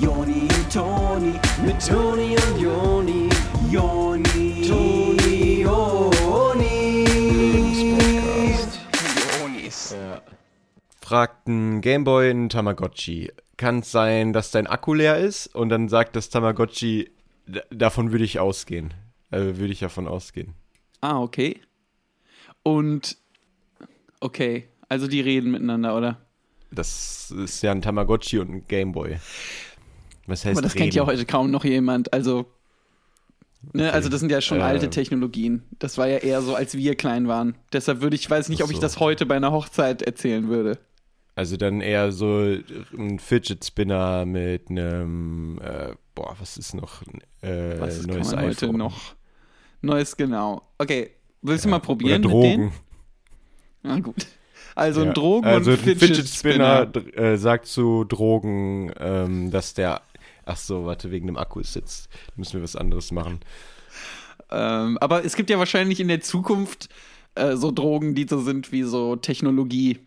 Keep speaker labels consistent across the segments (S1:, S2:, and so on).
S1: Joni und Toni, mit Toni und Joni, Joni, Toni, Joni. Jonis.
S2: Fragt ein Gameboy ein Tamagotchi. Kann es sein, dass dein Akku leer ist? Und dann sagt das Tamagotchi, "D- davon würde ich ausgehen. Also würde ich davon ausgehen.
S3: Ah, okay. Und okay, also die reden miteinander, oder?
S2: Das ist ja ein Tamagotchi und ein Gameboy. Was heißt
S3: Aber das
S2: reden?
S3: kennt ja heute kaum noch jemand. Also, ne, also das sind ja schon
S2: Äh.
S3: alte Technologien. Das war ja eher so, als wir klein waren. Deshalb würde ich, weiß nicht, ob
S2: Ach
S3: ich
S2: so.
S3: das heute bei einer Hochzeit erzählen würde.
S2: Also dann eher so ein Fidget Spinner mit einem, äh, boah, was ist noch? Äh,
S3: Was kann
S2: neues
S3: man heute
S2: iPhone.
S3: noch? Neues, genau. Okay, willst du
S2: Ja.
S3: mal probieren
S2: Oder
S3: mit
S2: Drogen.
S3: denen? Na gut. Also
S2: Ja.
S3: ein Drogen-
S2: also
S3: und
S2: ein
S3: Fidget Spinner.
S2: dr- äh, sagt zu Drogen, ähm, dass der, ach so, warte, wegen dem Akku ist jetzt, müssen wir was anderes machen.
S3: Ähm, aber es gibt ja wahrscheinlich in der Zukunft äh, so Drogen, die so sind wie so Technologie.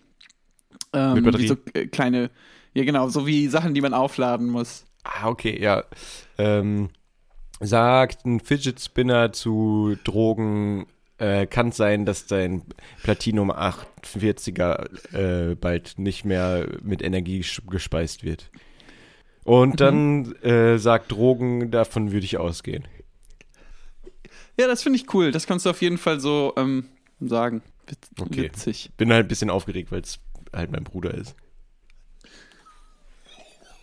S3: Ähm,
S2: Mit Batterie?
S3: Wie so äh, kleine, ja genau, so wie Sachen, die man aufladen muss.
S2: Ah, okay, ja. Ähm, sagt ein Fidget Spinner zu Drogen, äh, kann sein, dass dein Platinum 48er äh, bald nicht mehr mit Energie gespeist wird. Und
S3: Mhm.
S2: dann äh, sagt Drogen, davon würde ich ausgehen.
S3: Ja, das finde ich cool. Das kannst du auf jeden Fall so ähm, sagen. Witz,
S2: Okay.
S3: Witzig.
S2: Bin halt ein bisschen aufgeregt, weil es halt mein Bruder ist.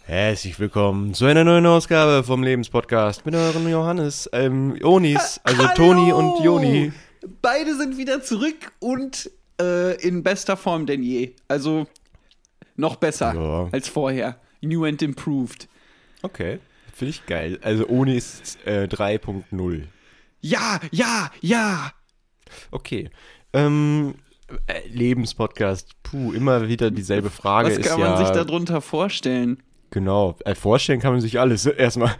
S2: Herzlich willkommen zu einer neuen Ausgabe vom Lebenspodcast mit euren Johannes, ähm, Onis, also
S3: Hallo!
S2: Toni und Joni.
S3: Beide sind wieder zurück und äh, in bester Form denn je. Also noch besser
S2: Ja.
S3: als vorher. New and improved.
S2: Okay, finde ich geil. Also Onis äh, 3.0.
S3: Ja, ja, ja.
S2: Okay. Ähm, äh, Lebenspodcast, puh, immer wieder dieselbe Frage
S3: Was
S2: ist
S3: kann
S2: ja...
S3: man sich darunter vorstellen?
S2: Genau, äh, vorstellen kann man sich alles erstmal.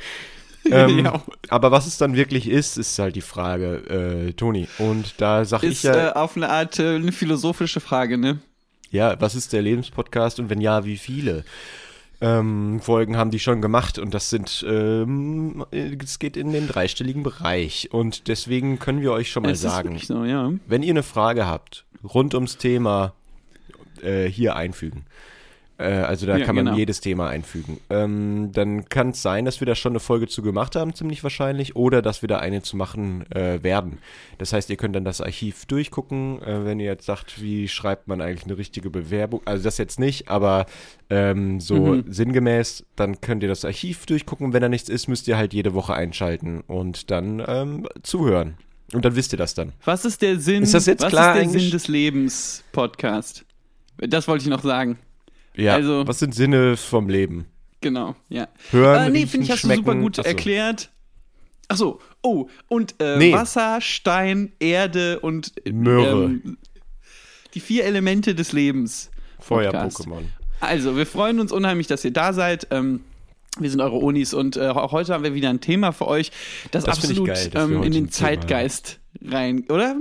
S2: Ähm,
S3: Ja.
S2: Aber was es dann wirklich ist, ist halt die Frage, äh, Toni. Und da sag ich
S3: Ist
S2: ja,
S3: äh, auf eine Art äh, eine philosophische Frage, ne?
S2: ja, was ist der Lebenspodcast und wenn ja, wie viele? Ähm, Folgen haben die schon gemacht und das sind, ähm, es geht in den dreistelligen Bereich. Und deswegen können wir euch schon mal
S3: Es
S2: sagen,
S3: so, ja.
S2: wenn ihr eine Frage habt rund ums Thema, äh, hier einfügen. Äh, also da
S3: Ja,
S2: kann man
S3: genau.
S2: jedes Thema einfügen. Ähm, dann kann es sein, dass wir da schon eine Folge zu gemacht haben, ziemlich wahrscheinlich, oder dass wir da eine zu machen äh, werden. Das heißt, ihr könnt dann das Archiv durchgucken, äh, wenn ihr jetzt sagt, wie schreibt man eigentlich eine richtige Bewerbung. Also das jetzt nicht, aber ähm, so
S3: Mhm.
S2: sinngemäß, dann könnt ihr das Archiv durchgucken. Wenn da nichts ist, müsst ihr halt jede Woche einschalten und dann ähm, zuhören. Und dann wisst ihr das dann.
S3: Was ist der Sinn?
S2: Ist das jetzt
S3: was
S2: klar
S3: ist der
S2: eigentlich?
S3: Sinn des Lebens Podcast? Das wollte ich noch sagen.
S2: Ja,
S3: Also-
S2: was sind Sinne vom Leben?
S3: Genau, ja.
S2: Hören,
S3: äh, nee, finde ich, hast du super gut
S2: Achso.
S3: erklärt. Ach so, oh, und äh,
S2: Nee.
S3: Wasser, Stein, Erde und
S2: Möhre.
S3: ähm, die vier Elemente des Lebens.
S2: Feuer-Pokémon.
S3: Also, wir freuen uns unheimlich, dass ihr da seid. Ähm, wir sind eure Unis und äh, auch heute haben wir wieder ein Thema für euch, das,
S2: Das
S3: absolut
S2: geil,
S3: ähm, in den. Zeitgeist rein, oder?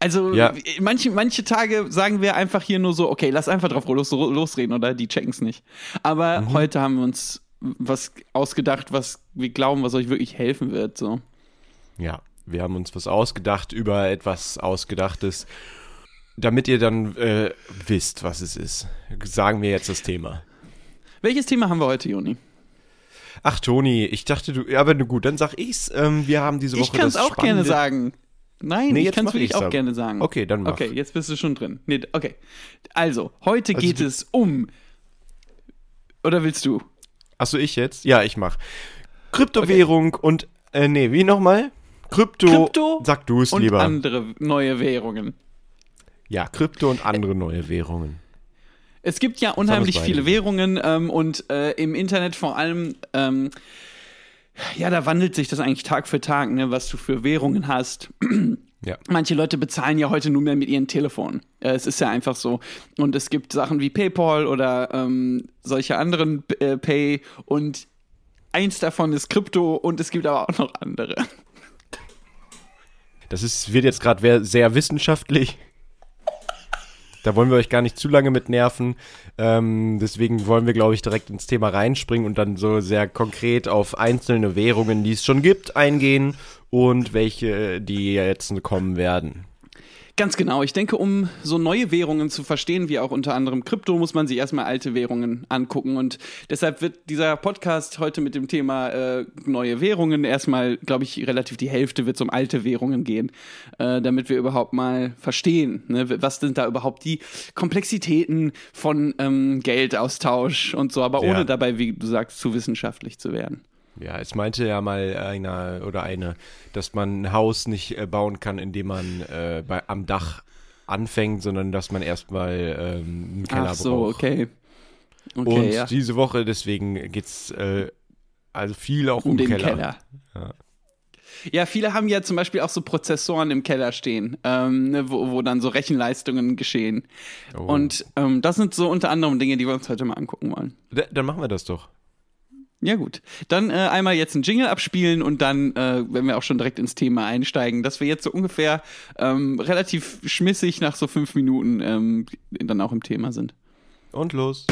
S3: Also
S2: Ja.
S3: manche, manche Tage sagen wir einfach hier nur so, okay, lass einfach drauf los, losreden, oder? Die checken es nicht. Aber
S2: Mhm.
S3: heute haben wir uns was ausgedacht, was wir glauben, was euch wirklich helfen wird. So.
S2: Ja, wir haben uns was ausgedacht über etwas Ausgedachtes. Damit ihr dann äh, wisst, was es ist, sagen wir jetzt das Thema.
S3: Welches Thema haben wir heute, Joni?
S2: Ach, Toni, ich dachte, du. Aber gut, dann sag ich's. Ähm, wir haben diese Woche.
S3: Ich kann es
S2: das
S3: auch gerne
S2: spannende-
S3: sagen. Nein,
S2: Nee,
S3: ich
S2: jetzt
S3: kann es wirklich auch gerne sagen.
S2: Okay, dann mach.
S3: Okay, jetzt bist du schon drin. Nee, okay. Also, heute
S2: Also
S3: geht es um. Oder willst du?
S2: Achso, ich jetzt? Ja, ich mach. Kryptowährung und. Äh, nee, wie nochmal? Krypto.
S3: Krypto
S2: Sag du es
S3: Und
S2: lieber.
S3: andere neue Währungen.
S2: Ja, Krypto und andere neue Währungen.
S3: Es gibt ja unheimlich viele Währungen ähm, und äh, im Internet vor allem, ähm, ja, da wandelt sich das eigentlich Tag für Tag, ne, was du für Währungen hast.
S2: Ja.
S3: Manche Leute bezahlen ja heute nur mehr mit ihren Telefonen. Äh, es ist ja einfach so. Und es gibt Sachen wie PayPal oder ähm, solche anderen äh, Pay und eins davon ist Krypto und es gibt aber auch noch andere.
S2: Das ist, wird jetzt gerade sehr wissenschaftlich. Da wollen wir euch gar nicht zu lange mit nerven. Ähm, deswegen wollen wir, glaube ich, direkt ins Thema reinspringen und dann so sehr konkret auf einzelne Währungen, die es schon gibt, eingehen und welche, die jetzt kommen werden.
S3: Ganz genau. Ich denke, um so neue Währungen zu verstehen, wie auch unter anderem Krypto, muss man sich erstmal alte Währungen angucken. Und deshalb wird dieser Podcast heute mit dem Thema äh, neue Währungen erstmal, glaube ich, relativ die Hälfte wird um alte Währungen gehen, äh, damit wir überhaupt mal verstehen, ne, was sind da überhaupt die Komplexitäten von ähm, Geldaustausch und so, aber ohne
S2: Ja.
S3: dabei, wie du sagst, zu wissenschaftlich zu werden.
S2: Ja, es meinte ja mal einer oder eine, dass man ein Haus nicht äh, bauen kann, indem man äh, bei, am Dach anfängt, sondern dass man erstmal ähm, einen Keller
S3: Ach so,
S2: braucht.
S3: okay. Okay,
S2: Und
S3: ja.
S2: diese Woche deswegen geht's äh, also viel auch um,
S3: um den
S2: Keller.
S3: Keller. Ja. viele haben ja zum Beispiel auch so Prozessoren im Keller stehen, ähm, ne, wo, wo dann so Rechenleistungen geschehen.
S2: Oh.
S3: Und ähm, das sind so unter anderem Dinge, die wir uns heute mal angucken wollen.
S2: Da, dann machen wir das doch.
S3: Ja gut, dann äh, einmal jetzt einen Jingle abspielen und dann, äh, wenn wir auch schon direkt ins Thema einsteigen, dass wir jetzt so ungefähr ähm, relativ schmissig nach so fünf Minuten ähm, dann auch im Thema sind.
S2: Und los.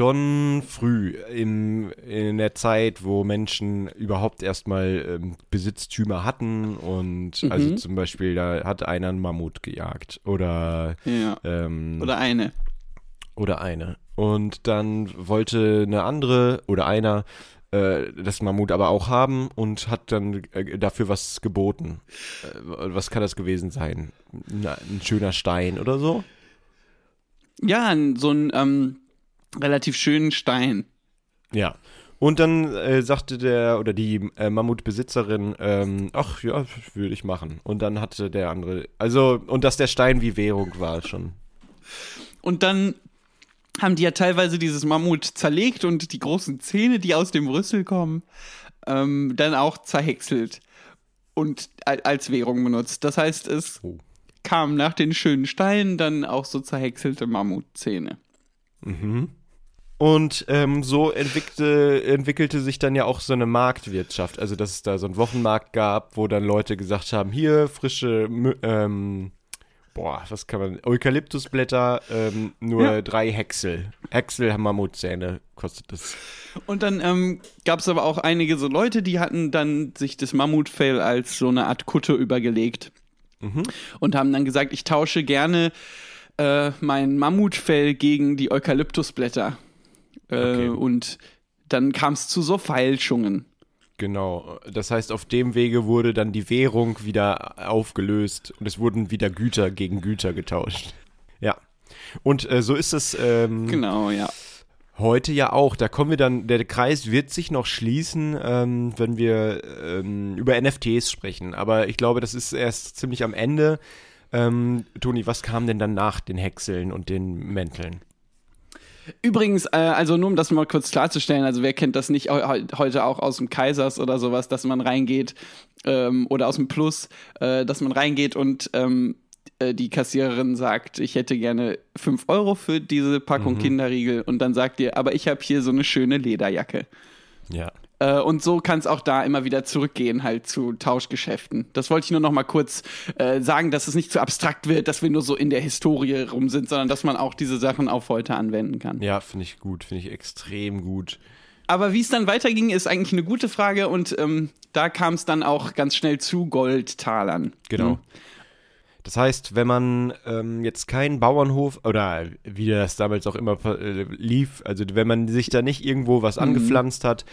S2: Schon früh im, in der Zeit, wo Menschen überhaupt erstmal ähm, Besitztümer hatten und
S3: Mhm.
S2: also zum Beispiel, da hat einer einen Mammut gejagt oder,
S3: Ja.
S2: ähm,
S3: Oder eine.
S2: oder eine. Und dann wollte eine andere oder einer äh, das Mammut aber auch haben und hat dann äh, dafür was geboten. Äh, was kann das gewesen sein? Na, ein schöner Stein oder so?
S3: Ja, so ein ähm, relativ schönen Stein.
S2: Ja. Und dann äh, sagte der oder die äh, Mammutbesitzerin, ähm, ach ja, würde ich machen. Und dann hatte der andere, also, und dass der Stein wie Währung war schon.
S3: Und dann haben die ja teilweise dieses Mammut zerlegt und die großen Zähne, die aus dem Rüssel kommen, ähm, dann auch zerhäckselt und al- als Währung benutzt. Das heißt, es
S2: Oh.
S3: kam nach den schönen Steinen dann auch so zerhäckselte Mammutzähne.
S2: Und ähm, so entwickelte, entwickelte sich dann ja auch so eine Marktwirtschaft. Also, dass es da so einen Wochenmarkt gab, wo dann Leute gesagt haben: hier frische, ähm, boah, was kann man, Eukalyptusblätter, ähm, nur
S3: Ja.
S2: drei Häcksel. Häcksel Mammutzähne kostet das.
S3: Und dann ähm, gab es aber auch einige so Leute, die hatten dann sich das Mammutfell als so eine Art Kutte übergelegt und haben dann gesagt, ich tausche gerne äh, mein Mammutfell gegen die Eukalyptusblätter. Äh,
S2: Okay.
S3: Und dann kam es zu so Feilschungen.
S2: Genau. Das heißt, auf dem Wege wurde dann die Währung wieder aufgelöst und es wurden wieder Güter gegen Güter getauscht. Ja. Und äh, so ist es. Ähm,
S3: Genau, ja.
S2: Heute ja auch. Da kommen wir dann, der Kreis wird sich noch schließen, ähm, wenn wir ähm, über NFTs sprechen. Aber ich glaube, das ist erst ziemlich am Ende. Ähm, Toni, was kam denn dann nach den Häckseln und den Mänteln?
S3: Übrigens, äh, also nur um das mal kurz klarzustellen, also wer kennt das nicht heu- heute auch aus dem Kaisers oder sowas, dass man reingeht ähm, oder aus dem Plus, äh, dass man reingeht und ähm, äh, die Kassiererin sagt, ich hätte gerne 5 Euro für diese Packung Kinderriegel und dann sagt ihr, aber ich habe hier so eine schöne Lederjacke.
S2: Ja.
S3: Äh, und so kann es auch da immer wieder zurückgehen, halt zu Tauschgeschäften. Das wollte ich nur noch mal kurz äh, sagen, dass es nicht zu abstrakt wird, dass wir nur so in der Historie rum sind, sondern dass man auch diese Sachen auf heute anwenden kann.
S2: Ja, finde ich gut, finde ich extrem gut.
S3: Aber wie es dann weiterging, ist eigentlich eine gute Frage und ähm, da kam es dann auch ganz schnell zu Goldtalern.
S2: Genau. Das heißt, wenn man ähm, jetzt keinen Bauernhof oder wie das damals auch immer äh, lief, also wenn man sich da nicht irgendwo was angepflanzt hat,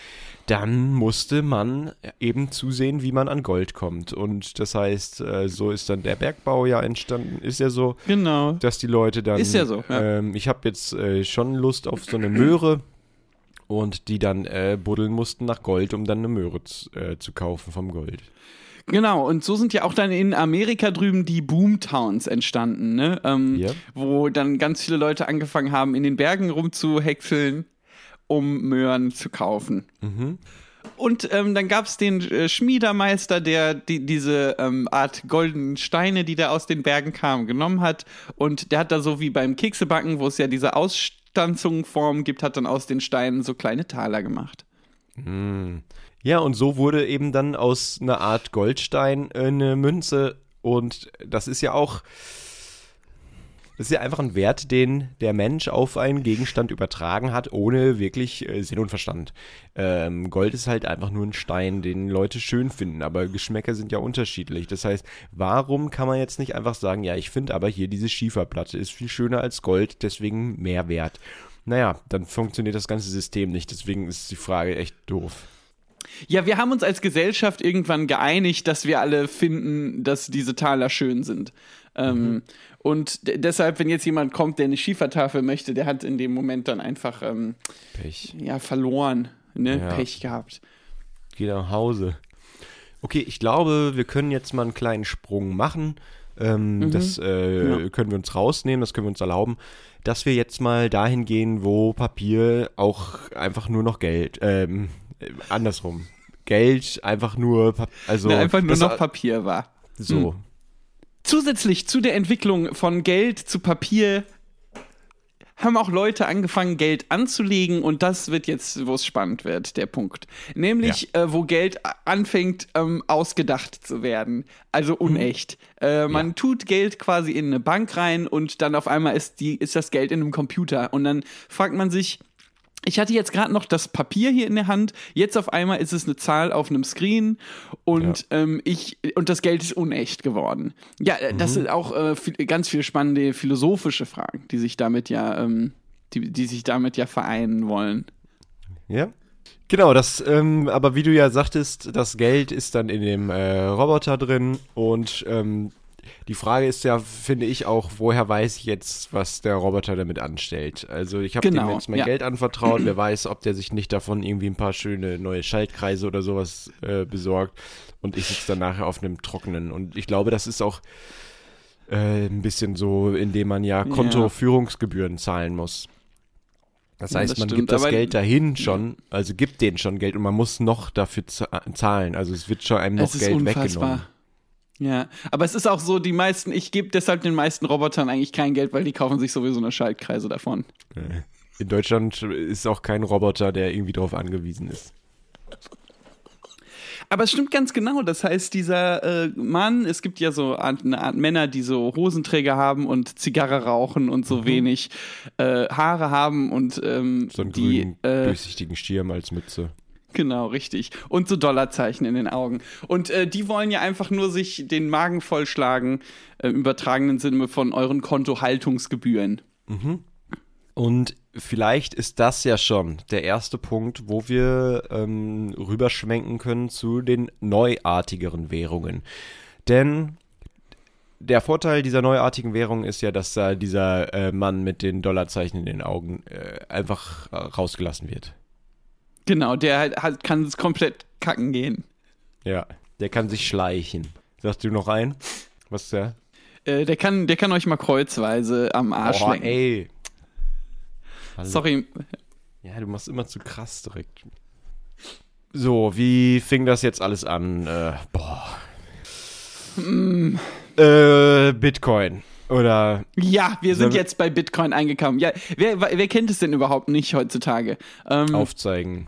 S2: dann musste man eben zusehen, wie man an Gold kommt. Und das heißt, äh, so ist dann der Bergbau ja entstanden. Ist ja so,
S3: Genau.
S2: dass die Leute dann.
S3: Ist ja so, ja.
S2: Ähm, ich habe jetzt äh, schon Lust auf so eine Möhre. Und die dann äh, buddeln mussten nach Gold, um dann eine Möhre äh, zu kaufen vom Gold.
S3: Genau, und so sind ja auch dann in Amerika drüben die Boomtowns entstanden, ne? Ähm,
S2: Ja.
S3: Wo dann ganz viele Leute angefangen haben, in den Bergen rumzuhäckseln, um Möhren zu kaufen. Und ähm, dann gab es den äh, Schmiedermeister, der die, diese ähm, Art goldenen Steine, die da aus den Bergen kamen, genommen hat. Und der hat da so wie beim Keksebacken, wo es ja diese Ausstanzungsform gibt, hat dann aus den Steinen so kleine Taler gemacht.
S2: Ja, und so wurde eben dann aus einer Art Goldstein äh, eine Münze. Und das ist ja auch. Das ist ja einfach ein Wert, den der Mensch auf einen Gegenstand übertragen hat, ohne wirklich äh, Sinn und Verstand. Ähm, Gold ist halt einfach nur ein Stein, den Leute schön finden, aber Geschmäcker sind ja unterschiedlich. Das heißt, warum kann man jetzt nicht einfach sagen, ja, ich finde aber hier diese Schieferplatte ist viel schöner als Gold, deswegen mehr wert. Naja, dann funktioniert das ganze System nicht, deswegen ist die Frage echt doof.
S3: Ja, wir haben uns als Gesellschaft irgendwann geeinigt, dass wir alle finden, dass diese Taler schön sind. Ähm, und d- deshalb, wenn jetzt jemand kommt, der eine Schiefertafel möchte, der hat in dem Moment dann einfach ähm,
S2: Pech.
S3: ja verloren, ne?
S2: Ja.
S3: Pech gehabt.
S2: Geh nach Hause. Okay, ich glaube, wir können jetzt mal einen kleinen Sprung machen. Ähm, Das äh,
S3: Ja.
S2: können wir uns rausnehmen, das können wir uns erlauben, dass wir jetzt mal dahin gehen, wo Papier auch einfach nur noch Geld, ähm, äh, andersrum. Geld einfach nur, Pap also
S3: ne, einfach nur
S2: das-
S3: noch Papier war.
S2: so.
S3: Zusätzlich zu der Entwicklung von Geld zu Papier haben auch Leute angefangen, Geld anzulegen und das wird jetzt, wo es spannend wird, der Punkt. Nämlich, äh, wo Geld anfängt, ähm, ausgedacht zu werden. Also unecht. Äh, man
S2: Ja.
S3: tut Geld quasi in eine Bank rein und dann auf einmal ist, die, ist das Geld in einem Computer. Und dann fragt man sich, ich hatte jetzt gerade noch das Papier hier in der Hand, jetzt auf einmal ist es eine Zahl auf einem Screen und ähm, ich und das Geld ist unecht geworden. Ja, äh, das sind auch äh, viel, ganz viele spannende philosophische Fragen, die sich damit ja, ähm, die, die sich damit ja vereinen wollen.
S2: Ja. Genau, das, ähm, aber wie du ja sagtest, das Geld ist dann in dem äh, Roboter drin und ähm, die Frage ist ja, finde ich auch, woher weiß ich jetzt, was der Roboter damit anstellt? Also ich habe
S3: Genau,
S2: dem jetzt mein
S3: ja.
S2: Geld anvertraut, wer weiß, ob der sich nicht davon irgendwie ein paar schöne neue Schaltkreise oder sowas äh, besorgt und ich sitze dann nachher auf einem trockenen. Und ich glaube, das ist auch äh, ein bisschen so, indem man ja Kontoführungsgebühren zahlen muss. Das heißt,
S3: das
S2: man
S3: stimmt,
S2: gibt das Geld dahin schon, also gibt denen schon Geld und man muss noch dafür za- zahlen. Also es wird schon einem noch Geld
S3: unfassbar.
S2: weggenommen.
S3: Ja, aber es ist auch so, die meisten, ich gebe deshalb den meisten Robotern eigentlich kein Geld, weil die kaufen sich sowieso eine Schaltkreise davon.
S2: In Deutschland ist auch kein Roboter, der irgendwie darauf angewiesen ist.
S3: Aber es stimmt ganz genau. Das heißt, dieser äh, Mann, es gibt ja so Art- eine Art Männer, die so Hosenträger haben und Zigarre rauchen und so wenig äh, Haare haben und ähm,
S2: Mhm. So einen
S3: die
S2: grünen,
S3: äh,
S2: durchsichtigen Schirm als Mütze.
S3: Genau, richtig. Und so Dollarzeichen in den Augen. Und äh, die wollen ja einfach nur sich den Magen vollschlagen, äh, im übertragenen Sinne von euren Kontohaltungsgebühren.
S2: Und vielleicht ist das ja schon der erste Punkt, wo wir ähm, rüberschwenken können zu den neuartigeren Währungen. Denn der Vorteil dieser neuartigen Währung ist ja, dass da dieser äh, Mann mit den Dollarzeichen in den Augen äh, einfach äh, rausgelassen wird.
S3: Genau, der halt, halt kann es komplett kacken gehen.
S2: Ja, der kann sich schleichen. Sagst du noch ein? Was ist der?
S3: Äh, der, kann, der kann euch mal kreuzweise am Arsch
S2: Oh,
S3: lecken.
S2: ey. Hallo.
S3: Sorry,
S2: Ja, du machst immer zu krass direkt. So, wie fing das jetzt alles an? Äh, boah. Äh, Bitcoin. Oder
S3: Ja, wir sind jetzt bei Bitcoin eingekommen. Ja, wer, wer kennt es denn überhaupt nicht heutzutage? Ähm,
S2: aufzeigen.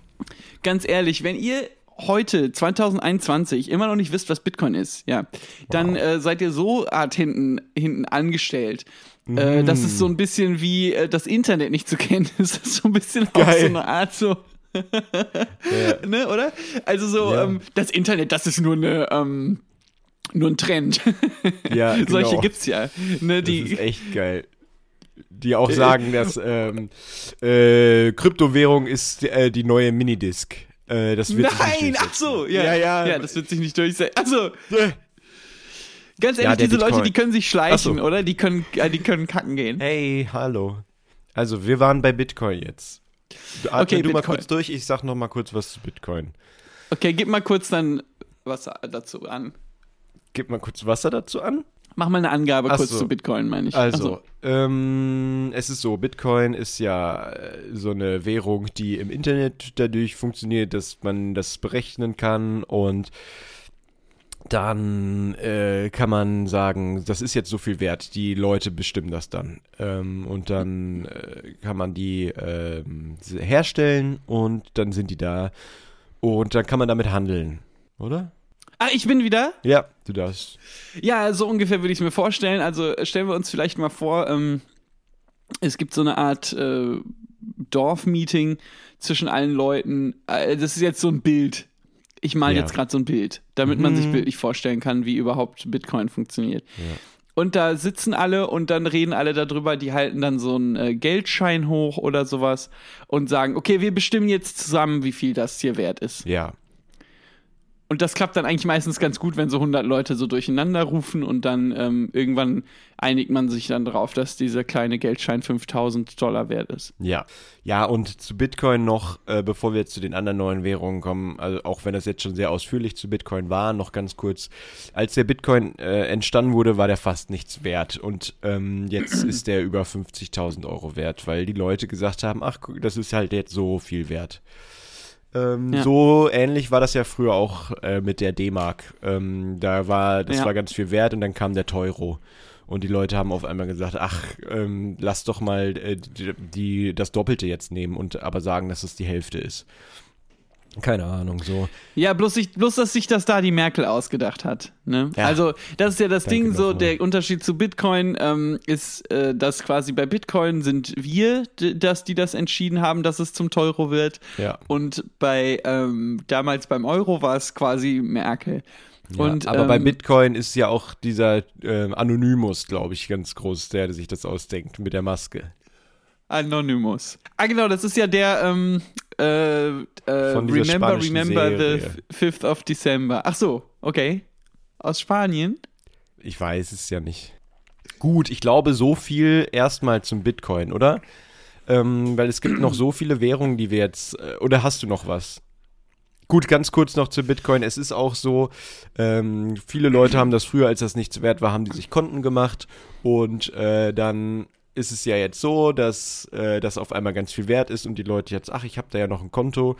S3: ganz ehrlich, wenn ihr heute 2021 immer noch nicht wisst, was Bitcoin ist, ja, dann äh, seid ihr so art hinten hinten angestellt. Äh, das ist so ein bisschen wie äh, das Internet nicht zu kennen. Das ist so ein bisschen auch
S2: Geil.
S3: so eine Art so, ne, oder? Also so
S2: Ja.
S3: ähm, das Internet, das ist nur eine ähm, nur ein Trend.
S2: Ja, genau.
S3: Solche gibt's ja. Ne,
S2: Das
S3: die,
S2: ist echt geil. Die auch sagen, dass ähm, äh, Kryptowährung ist äh, die neue Minidisc. Äh, das wird sich nicht
S3: Nein, ach so, ja,
S2: ja, ja.
S3: ja, das wird sich nicht durchsetzen. Also,
S2: Äh,
S3: ganz
S2: Ja,
S3: ehrlich,
S2: der
S3: diese Leute,
S2: Bitcoin.
S3: die können sich schleichen,
S2: so.
S3: oder? Die können, äh, die können kacken gehen.
S2: Hey, hallo. Also, wir waren bei Bitcoin jetzt. Atme
S3: Okay,
S2: du mal
S3: Bitcoin.
S2: kurz durch, ich sag noch mal kurz was zu Bitcoin.
S3: Okay, gib mal kurz dann was dazu an.
S2: Gib mal kurz Wasser dazu an.
S3: Mach mal eine Angabe
S2: Ach
S3: kurz
S2: so.
S3: zu Bitcoin, meine ich.
S2: Also,
S3: Ach
S2: ähm, es ist so, Bitcoin ist ja äh, so eine Währung, die im Internet dadurch funktioniert, dass man das berechnen kann und dann äh, kann man sagen, das ist jetzt so viel wert, die Leute bestimmen das dann. Ähm, und dann äh, kann man die ähm, herstellen und dann sind die da Und dann kann man damit handeln, oder?
S3: Ah, ich bin wieder.
S2: Ja, du darfst.
S3: Ja, so ungefähr würde ich es mir vorstellen. Also stellen wir uns vielleicht mal vor, ähm, es gibt so eine Art äh, Dorfmeeting zwischen allen Leuten. Äh, das ist jetzt so ein Bild. Ich male
S2: Ja.
S3: jetzt gerade so ein Bild, damit man sich
S2: Mhm.
S3: bildlich vorstellen kann, wie überhaupt Bitcoin funktioniert. Und da sitzen alle und dann reden alle darüber, die halten dann so einen äh, Geldschein hoch oder sowas und sagen, okay, wir bestimmen jetzt zusammen, wie viel das hier wert ist.
S2: Ja.
S3: Und das klappt dann eigentlich meistens ganz gut, wenn so 100 Leute so durcheinander rufen und dann ähm, irgendwann einigt man sich dann darauf, dass dieser kleine Geldschein 5000 Dollar wert ist.
S2: Ja. Ja, und zu Bitcoin noch, äh, bevor wir jetzt zu den anderen neuen Währungen kommen, also auch wenn das jetzt schon sehr ausführlich zu Bitcoin war, noch ganz kurz. Als der Bitcoin äh, entstanden wurde, war der fast nichts wert. Und ähm, jetzt ist der über 50.000 Euro wert, weil die Leute gesagt haben, ach, das ist halt jetzt so viel wert. Ähm,
S3: Ja.
S2: So ähnlich war das ja früher auch äh, mit der D-Mark. Ähm, da war, das
S3: Ja.
S2: war ganz viel wert und dann kam der Teuro. Und die Leute haben auf einmal gesagt, ach, ähm, lass doch mal äh, die, die, das Doppelte jetzt nehmen und aber sagen, dass es die Hälfte ist. Keine Ahnung, so.
S3: Ja, bloß, ich, bloß dass sich das da die Merkel ausgedacht hat. Ne?
S2: Ja.
S3: Also, das ist ja das Ding, so der Unterschied zu Bitcoin ähm, ist, äh, dass quasi bei Bitcoin sind wir, dass die das entschieden haben, dass es zum Teuro wird.
S2: Ja.
S3: Und bei ähm, damals beim Euro war es quasi Merkel.
S2: Ja,
S3: Und,
S2: aber bei
S3: ähm,
S2: Bitcoin ist ja auch dieser ähm, Anonymous, glaube ich, ganz groß, der sich das ausdenkt mit der Maske.
S3: Anonymous. Ah, genau, das ist ja der, ähm, äh, äh, Remember, Remember
S2: Serie.
S3: the 5th of December. Ach so, okay. Aus Spanien?
S2: Ich weiß es ja nicht. Gut, ich glaube so viel erstmal zum Bitcoin, oder? Ähm, weil es gibt noch so viele Währungen, die wir jetzt. Äh, oder hast du noch was? Gut, ganz kurz noch zu Bitcoin. Es ist auch so, ähm, viele Leute haben das früher, als das nichts wert war, haben die sich Konten gemacht und äh, dann ist es ja jetzt so, dass äh, das auf einmal ganz viel wert ist und die Leute jetzt, ach, ich habe da ja noch ein Konto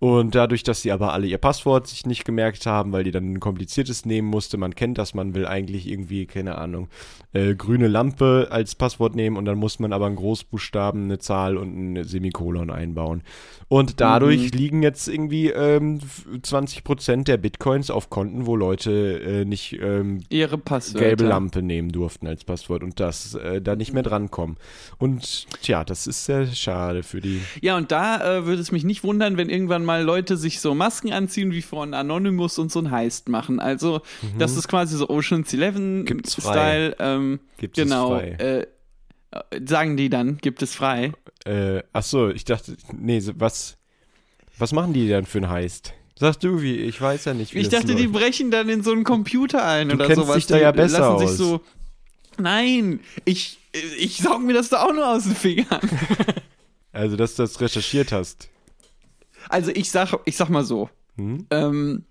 S2: und dadurch, dass sie aber alle ihr Passwort sich nicht gemerkt haben, weil die dann ein kompliziertes nehmen musste, man kennt das, man will eigentlich irgendwie, keine Ahnung, äh, grüne Lampe als Passwort nehmen und dann muss man aber einen Großbuchstaben, eine Zahl und ein Semikolon einbauen. Und dadurch liegen jetzt irgendwie ähm, 20% der Bitcoins auf Konten, wo Leute äh, nicht ähm,
S3: Ihre Passwörter.
S2: gelbe Lampe nehmen durften als Passwort und das äh, da nicht mehr drankommen. Und tja, das ist sehr schade für die.
S3: Ja, und da äh, würde es mich nicht wundern, wenn irgendwann mal Leute sich so Masken anziehen wie von Anonymous und so ein Heist machen. Also, das ist quasi so Ocean's Eleven
S2: Mhm. Gibt's frei.
S3: Style. Ähm,
S2: Gibt es
S3: genau.
S2: frei.
S3: Äh, sagen die dann, gibt es frei.
S2: Äh, ach so, ich dachte, nee, was, was machen die dann für ein Heist? Sagst du, wie? Ich weiß ja nicht, wie
S3: Ich dachte, die
S2: läuft.
S3: brechen dann in so einen Computer ein
S2: Du
S3: oder
S2: kennst
S3: sowas.
S2: dich da
S3: Die
S2: ja besser
S3: lassen
S2: aus.
S3: Sich so Nein, ich, ich saug mir das da auch nur aus den Fingern.
S2: Also, dass du das recherchiert hast.
S3: Also ich sag, ich sag mal so.
S2: Hm?
S3: Ähm,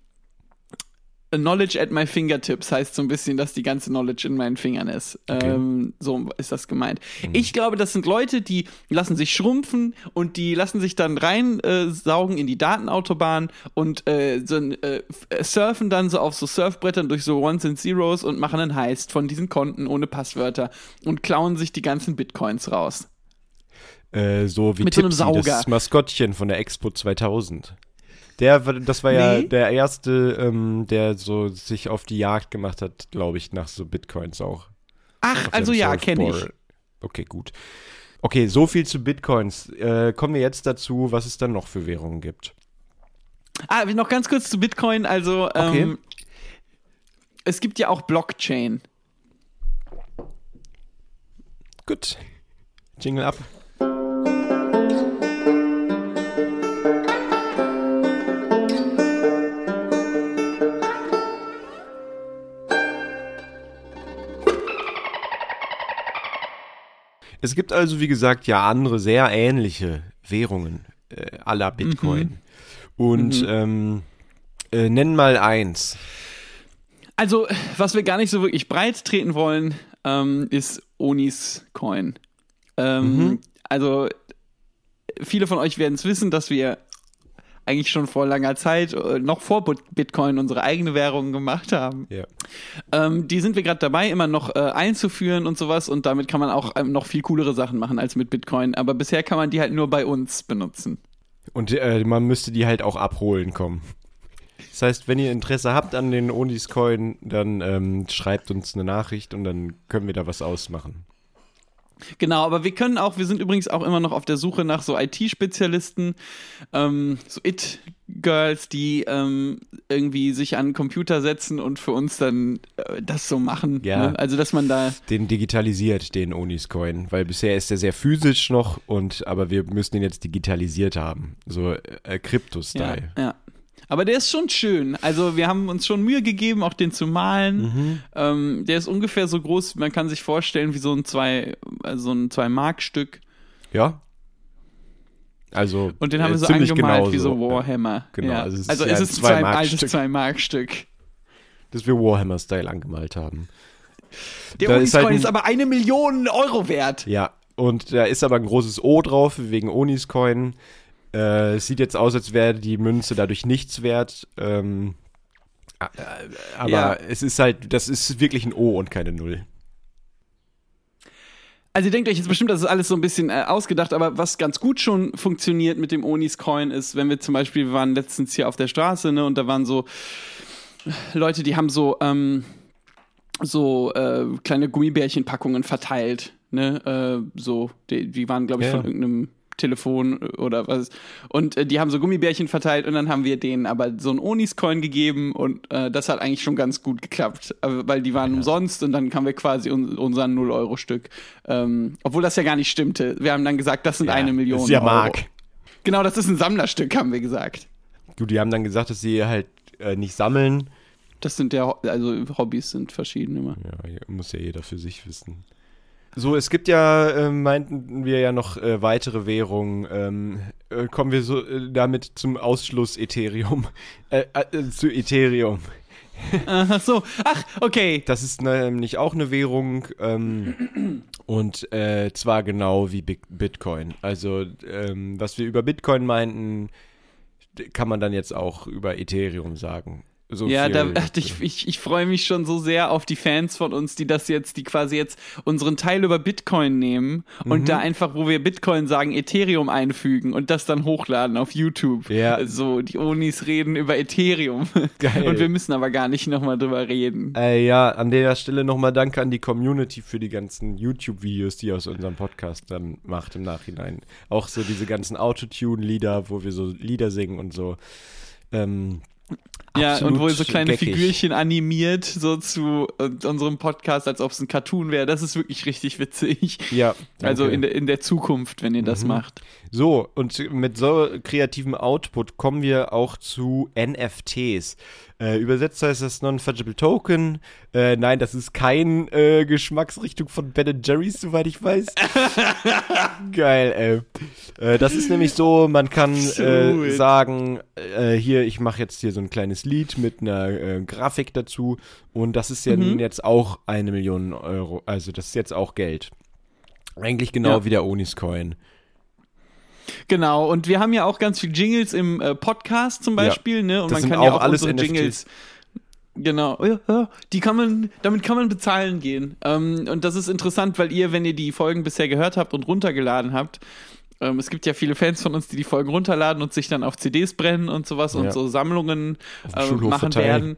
S3: Knowledge at my fingertips heißt so ein bisschen, dass die ganze Knowledge in meinen Fingern ist. Ähm, so ist das gemeint. Ich glaube, das sind Leute, die lassen sich schrumpfen und die lassen sich dann reinsaugen äh, in die Datenautobahn und äh, so, äh, surfen dann so auf so Surfbrettern durch so Ones and Zeros und machen einen Heist von diesen Konten ohne Passwörter und klauen sich die ganzen Bitcoins raus.
S2: Äh, so wie
S3: Mit so einem
S2: Tipsy,
S3: Sauger.
S2: das Maskottchen von der Expo 2000. Der, das war ja
S3: Nee.
S2: der erste, ähm, der so sich auf die Jagd gemacht hat, glaube ich, nach so Bitcoins auch.
S3: Ach,
S2: Auf
S3: also ja, kenne ich.
S2: Okay, gut. Okay, so viel zu Bitcoins. Äh, kommen wir jetzt dazu, was es dann noch für Währungen gibt.
S3: Ah, noch ganz kurz zu Bitcoin. Also,
S2: Okay.
S3: ähm, es gibt ja auch Blockchain.
S2: Gut. Jingle ab. Es gibt also, wie gesagt, ja andere sehr ähnliche Währungen äh, la Bitcoin. Und ähm, äh, nenn mal eins.
S3: Also, was wir gar nicht so wirklich breit treten wollen, ähm, ist Onis Coin. Ähm, Also, viele von euch werden es wissen, dass wir eigentlich schon vor langer Zeit, äh, noch vor Bit- Bitcoin, unsere eigene Währung gemacht haben.
S2: Ja.
S3: Ähm, die sind wir gerade dabei, immer noch äh, einzuführen und sowas. Und damit kann man auch ähm, noch viel coolere Sachen machen als mit Bitcoin. Aber bisher kann man die halt nur bei uns benutzen.
S2: Und äh, man müsste die halt auch abholen kommen. Das heißt, wenn ihr Interesse habt an den Onis Coin, dann ähm, schreibt uns eine Nachricht und dann können wir da was ausmachen.
S3: Genau, aber wir können auch, wir sind übrigens auch immer noch auf der Suche nach so IT-Spezialisten, ähm, so It-Girls, die ähm, irgendwie sich an den Computer setzen und für uns dann äh, das so machen.
S2: Ja.
S3: Ne? Also, dass man da,
S2: Den digitalisiert, den Onis Coin, weil bisher ist der sehr physisch noch und aber wir müssen den jetzt digitalisiert haben. So äh,
S3: ja,
S2: Krypto-Style.
S3: ja. Aber der ist schon schön. Also wir haben uns schon Mühe gegeben, auch den zu malen.
S2: Mhm.
S3: Ähm, der ist ungefähr so groß, man kann sich vorstellen, wie so ein zwei, also so ein zwei Mark Stück.
S2: Ja. Also
S3: Und den haben
S2: äh,
S3: wir so angemalt wie
S2: genauso.
S3: so Warhammer.
S2: Genau,
S3: Ja.
S2: also es ist
S3: also
S2: ja
S3: es
S2: ein
S3: ist ein zwei, altes
S2: Zwei-Mark-Stück.
S3: zwei Mark Stück.
S2: dass wir Warhammer-Style angemalt haben.
S3: Der Uniscoin
S2: ist halt
S3: ist aber eine Million Euro wert.
S2: Ja, und da ist aber ein großes O drauf, wegen Onis Coin. Äh, es sieht jetzt aus, als wäre die Münze dadurch nichts wert. Ähm, äh, aber
S3: Ja.
S2: es ist halt, das ist wirklich ein O und keine Null.
S3: Also ihr denkt euch jetzt bestimmt, das ist alles so ein bisschen äh, ausgedacht, aber was ganz gut schon funktioniert mit dem Onis-Coin ist, wenn wir zum Beispiel, wir waren letztens hier auf der Straße, ne, und da waren so Leute, die haben so, ähm, so äh, kleine Gummibärchenpackungen verteilt, ne, äh, so, die, die waren, glaube ich,
S2: Ja,
S3: von irgendeinem Telefon oder was. Und äh, die haben so Gummibärchen verteilt und dann haben wir denen aber so einen Onis-Coin gegeben und äh, das hat eigentlich schon ganz gut geklappt, äh, weil die waren umsonst und dann haben wir quasi un unseren 0-Euro-Stück. Ähm, obwohl das ja gar nicht stimmte. Wir haben dann gesagt, das sind eine Million
S2: ist ja
S3: Euro.
S2: Mark.
S3: Genau, das ist ein Sammlerstück, haben wir gesagt.
S2: Gut, die haben dann gesagt, dass sie halt äh, nicht sammeln.
S3: Das sind ja, also Hobbys sind verschieden immer.
S2: Ja, muss ja jeder für sich wissen. So, es gibt ja, äh, meinten wir ja noch äh, weitere Währungen. Ähm, äh, kommen wir so äh, damit zum Ausschluss Ethereum. Äh, äh, zu Ethereum.
S3: Ach so, ach, okay.
S2: Das ist nämlich auch eine Währung ähm, und zwar genau wie Big Bitcoin. Also ähm, was wir über Bitcoin meinten, kann man dann jetzt auch über Ethereum sagen. So
S3: Ja, da ich, ich, ich freue mich schon so sehr auf die Fans von uns, die das jetzt, die quasi jetzt unseren Teil über Bitcoin nehmen und
S2: Mhm.
S3: da einfach, wo wir Bitcoin sagen, Ethereum einfügen und das dann hochladen auf YouTube.
S2: Ja.
S3: So, die Onis reden über Ethereum.
S2: Geil.
S3: Und wir müssen aber gar nicht nochmal drüber reden.
S2: Äh, ja, an der Stelle nochmal Danke an die Community für die ganzen YouTube-Videos, die ihr aus unserem Podcast dann macht im Nachhinein. Auch so diese ganzen Autotune-Lieder, wo wir so Lieder singen und so. Ähm,
S3: Ja, und wo ihr so kleine
S2: geckig.
S3: Figürchen animiert, so zu äh, unserem Podcast, als ob es ein Cartoon wäre. Das ist wirklich richtig witzig.
S2: Ja,
S3: Also
S2: danke.
S3: in der, in der Zukunft, wenn ihr das
S2: Mhm.
S3: macht.
S2: So, und mit so kreativem Output kommen wir auch zu NFTs. Äh, übersetzt heißt das Non-Fungible Token. Äh, nein, das ist kein äh, Geschmacksrichtung von Ben Jerry's, soweit ich weiß. Geil, ey. Äh, das ist nämlich so, man kann äh, sagen, hier, ich mache jetzt hier so ein kleines Lied mit einer Grafik dazu und das ist ja
S3: Mhm.
S2: nun jetzt auch eine Million Euro, also das ist jetzt auch Geld. Eigentlich genau
S3: Ja.
S2: wie der Onis-Coin.
S3: Genau, und wir haben ja auch ganz viel Jingles im äh, Podcast zum Beispiel, ne? Und
S2: Das
S3: man kann ja
S2: auch
S3: auch
S2: alles
S3: unsere
S2: NFTs.
S3: Jingles. Genau, ja, ja, die kann man, damit kann man bezahlen gehen. Ähm, und das ist interessant, weil ihr, wenn ihr die Folgen bisher gehört habt und runtergeladen habt, ähm, es gibt ja viele Fans von uns, die die Folgen runterladen und sich dann auf CDs brennen und sowas
S2: Ja.
S3: und so Sammlungen
S2: Schulhof
S3: machen werden.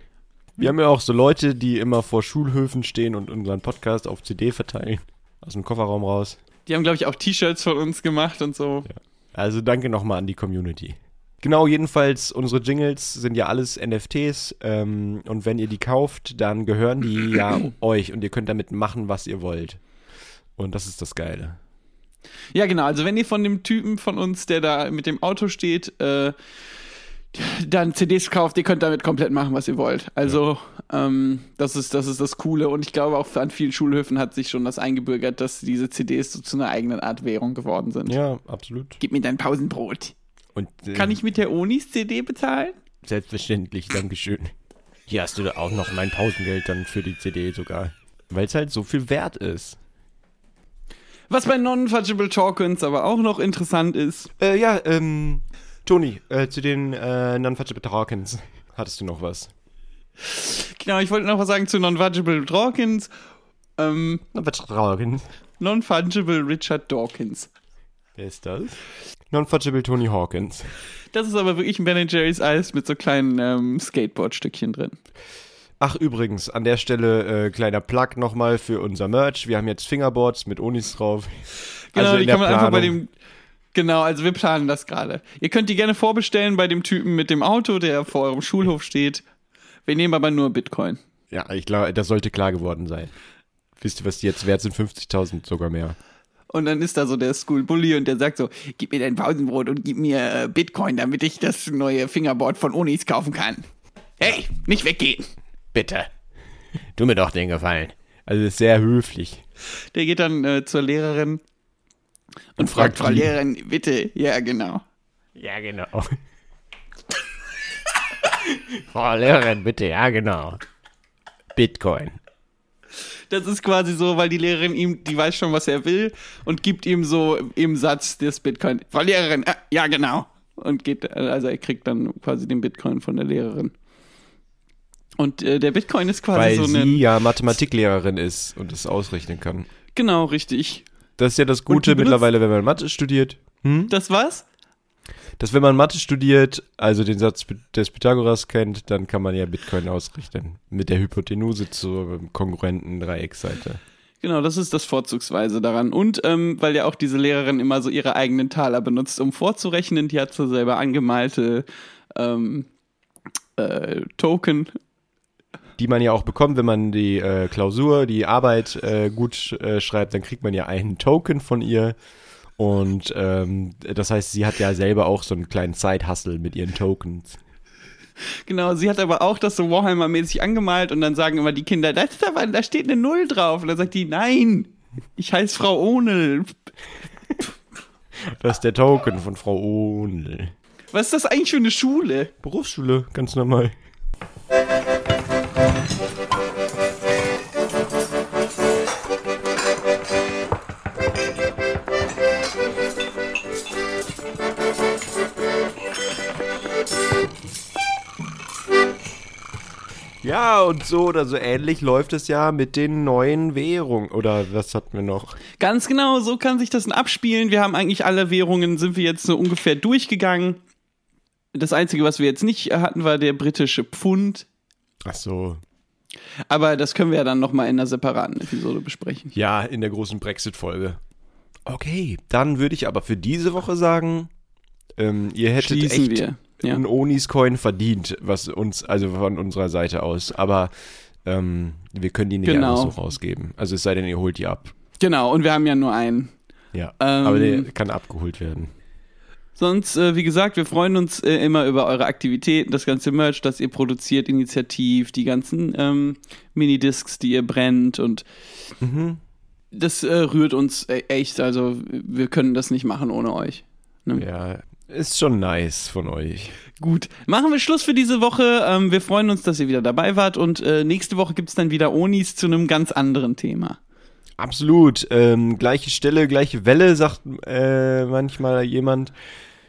S2: Wir haben ja auch so Leute, die immer vor Schulhöfen stehen und unseren Podcast auf CD verteilen. Aus dem Kofferraum raus.
S3: Die haben, glaube ich, auch T-Shirts von uns gemacht und so.
S2: Also danke nochmal an die Community. Genau, jedenfalls, unsere Jingles sind ja alles NFTs. Ähm, und wenn ihr die kauft, dann gehören die ja euch und ihr könnt damit machen, was ihr wollt. Und das ist das Geile.
S3: Ja, genau. Also wenn ihr von dem Typen von uns, der da mit dem Auto steht, äh, dann CDs kauft, ihr könnt damit komplett machen, was ihr wollt. Also ähm, das, ist, das ist das Coole. Und ich glaube, auch an vielen Schulhöfen hat sich schon das eingebürgert, dass diese CDs so zu einer eigenen Art Währung geworden sind.
S2: Ja, absolut.
S3: Gib mir dein Pausenbrot.
S2: Und, äh,
S3: Kann ich mit der Onis CD bezahlen?
S2: Selbstverständlich, Dankeschön. Hier hast du auch noch mein Pausengeld dann für die CD sogar. Weil es halt so viel wert ist.
S3: Was bei Non-Fungible Tokens aber auch noch interessant ist,
S2: Äh, ja, ähm, Toni, äh, zu den äh, Non-Fungible Tokens. Hattest du noch was?
S3: Genau, ich wollte noch was sagen zu Non-Fungible Tokens. Ähm,
S2: Non-Fungible
S3: Richard Dawkins.
S2: Wer ist das? Non-Fungible Tony Hawkins.
S3: Das ist aber wirklich ein Ben Jerry's Eis mit so kleinen ähm, Skateboard-Stückchen drin.
S2: Ach, übrigens, an der Stelle äh, kleiner Plug nochmal für unser Merch. Wir haben jetzt Fingerboards mit Onis drauf.
S3: Genau,
S2: Also
S3: die kann man einfach bei
S2: Planung.
S3: dem. Genau, also wir planen das gerade. Ihr könnt die gerne vorbestellen bei dem Typen mit dem Auto, der vor eurem Schulhof steht. Wir nehmen aber nur Bitcoin.
S2: Ja, ich glaube, das sollte klar geworden sein. Wisst ihr, was die jetzt wert sind? 50.000 sogar mehr.
S3: Und dann ist da so der School Bully und der sagt so: Gib mir dein Pausenbrot und gib mir äh, Bitcoin, damit ich das neue Fingerboard von Onis kaufen kann. Hey, nicht weggehen.
S2: Bitte. Tu mir doch den Gefallen. Also ist sehr höflich.
S3: Der geht dann äh, zur Lehrerin und
S2: fragt
S3: fragt Frau Lehrerin, bitte, ja genau.
S2: Ja, genau. Frau Lehrerin, bitte, ja, genau. Bitcoin.
S3: Das ist quasi so, weil die Lehrerin ihm, die weiß schon, was er will und gibt ihm so im Satz das Bitcoin. Frau Lehrerin, äh, ja genau. Und geht, also er kriegt dann quasi den Bitcoin von der Lehrerin. Und äh, der Bitcoin ist quasi
S2: Weil
S3: so
S2: sie
S3: ein.
S2: ja Mathematiklehrerin ist und es ausrechnen kann.
S3: Genau, richtig.
S2: Das ist ja das Gute mittlerweile, wenn man Mathe studiert.
S3: Das was?
S2: Dass wenn man Mathe studiert, also den Satz des Pythagoras kennt, dann kann man ja Bitcoin ausrechnen. Mit der Hypotenuse zur kongruenten Dreiecksseite.
S3: Genau, das ist das Vorzugsweise daran. Und ähm, weil ja auch diese Lehrerin immer so ihre eigenen Taler benutzt, um vorzurechnen, die hat so selber angemalte ähm, äh, Token.
S2: Die man ja auch bekommt, wenn man die äh, Klausur, die Arbeit äh, gut äh, schreibt, dann kriegt man ja einen Token von ihr. Und ähm, das heißt, sie hat ja selber auch so einen kleinen Side-Hustle mit ihren Tokens.
S3: Genau, sie hat aber auch das so Warhammer-mäßig angemalt und dann sagen immer die Kinder, da, ist aber, da steht eine Null drauf. Und dann sagt die, nein, ich heiße Frau Ohnel.
S2: Das ist der Token von Frau Ohnl.
S3: Was ist das eigentlich für eine Schule?
S2: Berufsschule, ganz normal. Ja, und so oder so ähnlich läuft es ja mit den neuen Währungen. Oder was hatten wir noch?
S3: Ganz genau, so kann sich das abspielen. Wir haben eigentlich alle Währungen, sind wir jetzt so ungefähr durchgegangen. Das Einzige, was wir jetzt nicht hatten, war der britische Pfund.
S2: Ach so.
S3: Aber das können wir ja dann nochmal in einer separaten Episode besprechen.
S2: Ja, in der großen Brexit-Folge. Okay, dann würde ich aber für diese Woche sagen, ähm, ihr hättet
S3: Schließen
S2: echt
S3: wir. Ja.
S2: einen Onis-Coin verdient, was uns, also von unserer Seite aus. Aber ähm, wir können die nicht
S3: Genau.
S2: einfach so rausgeben. Also es sei denn, ihr holt die ab.
S3: Genau, und wir haben ja nur einen.
S2: Ja,
S3: Ähm,
S2: aber der kann abgeholt werden.
S3: Sonst, äh, wie gesagt, wir freuen uns äh, immer über eure Aktivitäten, das ganze Merch, das ihr produziert, initiativ, die ganzen ähm, Minidiscs, die ihr brennt und das äh, rührt uns äh, echt. Also wir können das nicht machen ohne euch. Ne?
S2: Ja, ist schon nice von euch.
S3: Gut, machen wir Schluss für diese Woche. Ähm, wir freuen uns, dass ihr wieder dabei wart und äh, nächste Woche gibt's dann wieder Onis zu einem ganz anderen Thema.
S2: Absolut. Ähm, gleiche Stelle, gleiche Welle, sagt äh, manchmal jemand.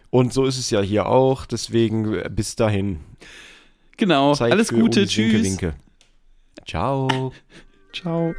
S2: Und so ist es ja hier auch. Deswegen äh, bis dahin.
S3: Genau,
S2: Zeit
S3: alles Gute,
S2: Ulis Winke,
S3: tschüss.
S2: Winke. Ciao.
S3: Ciao.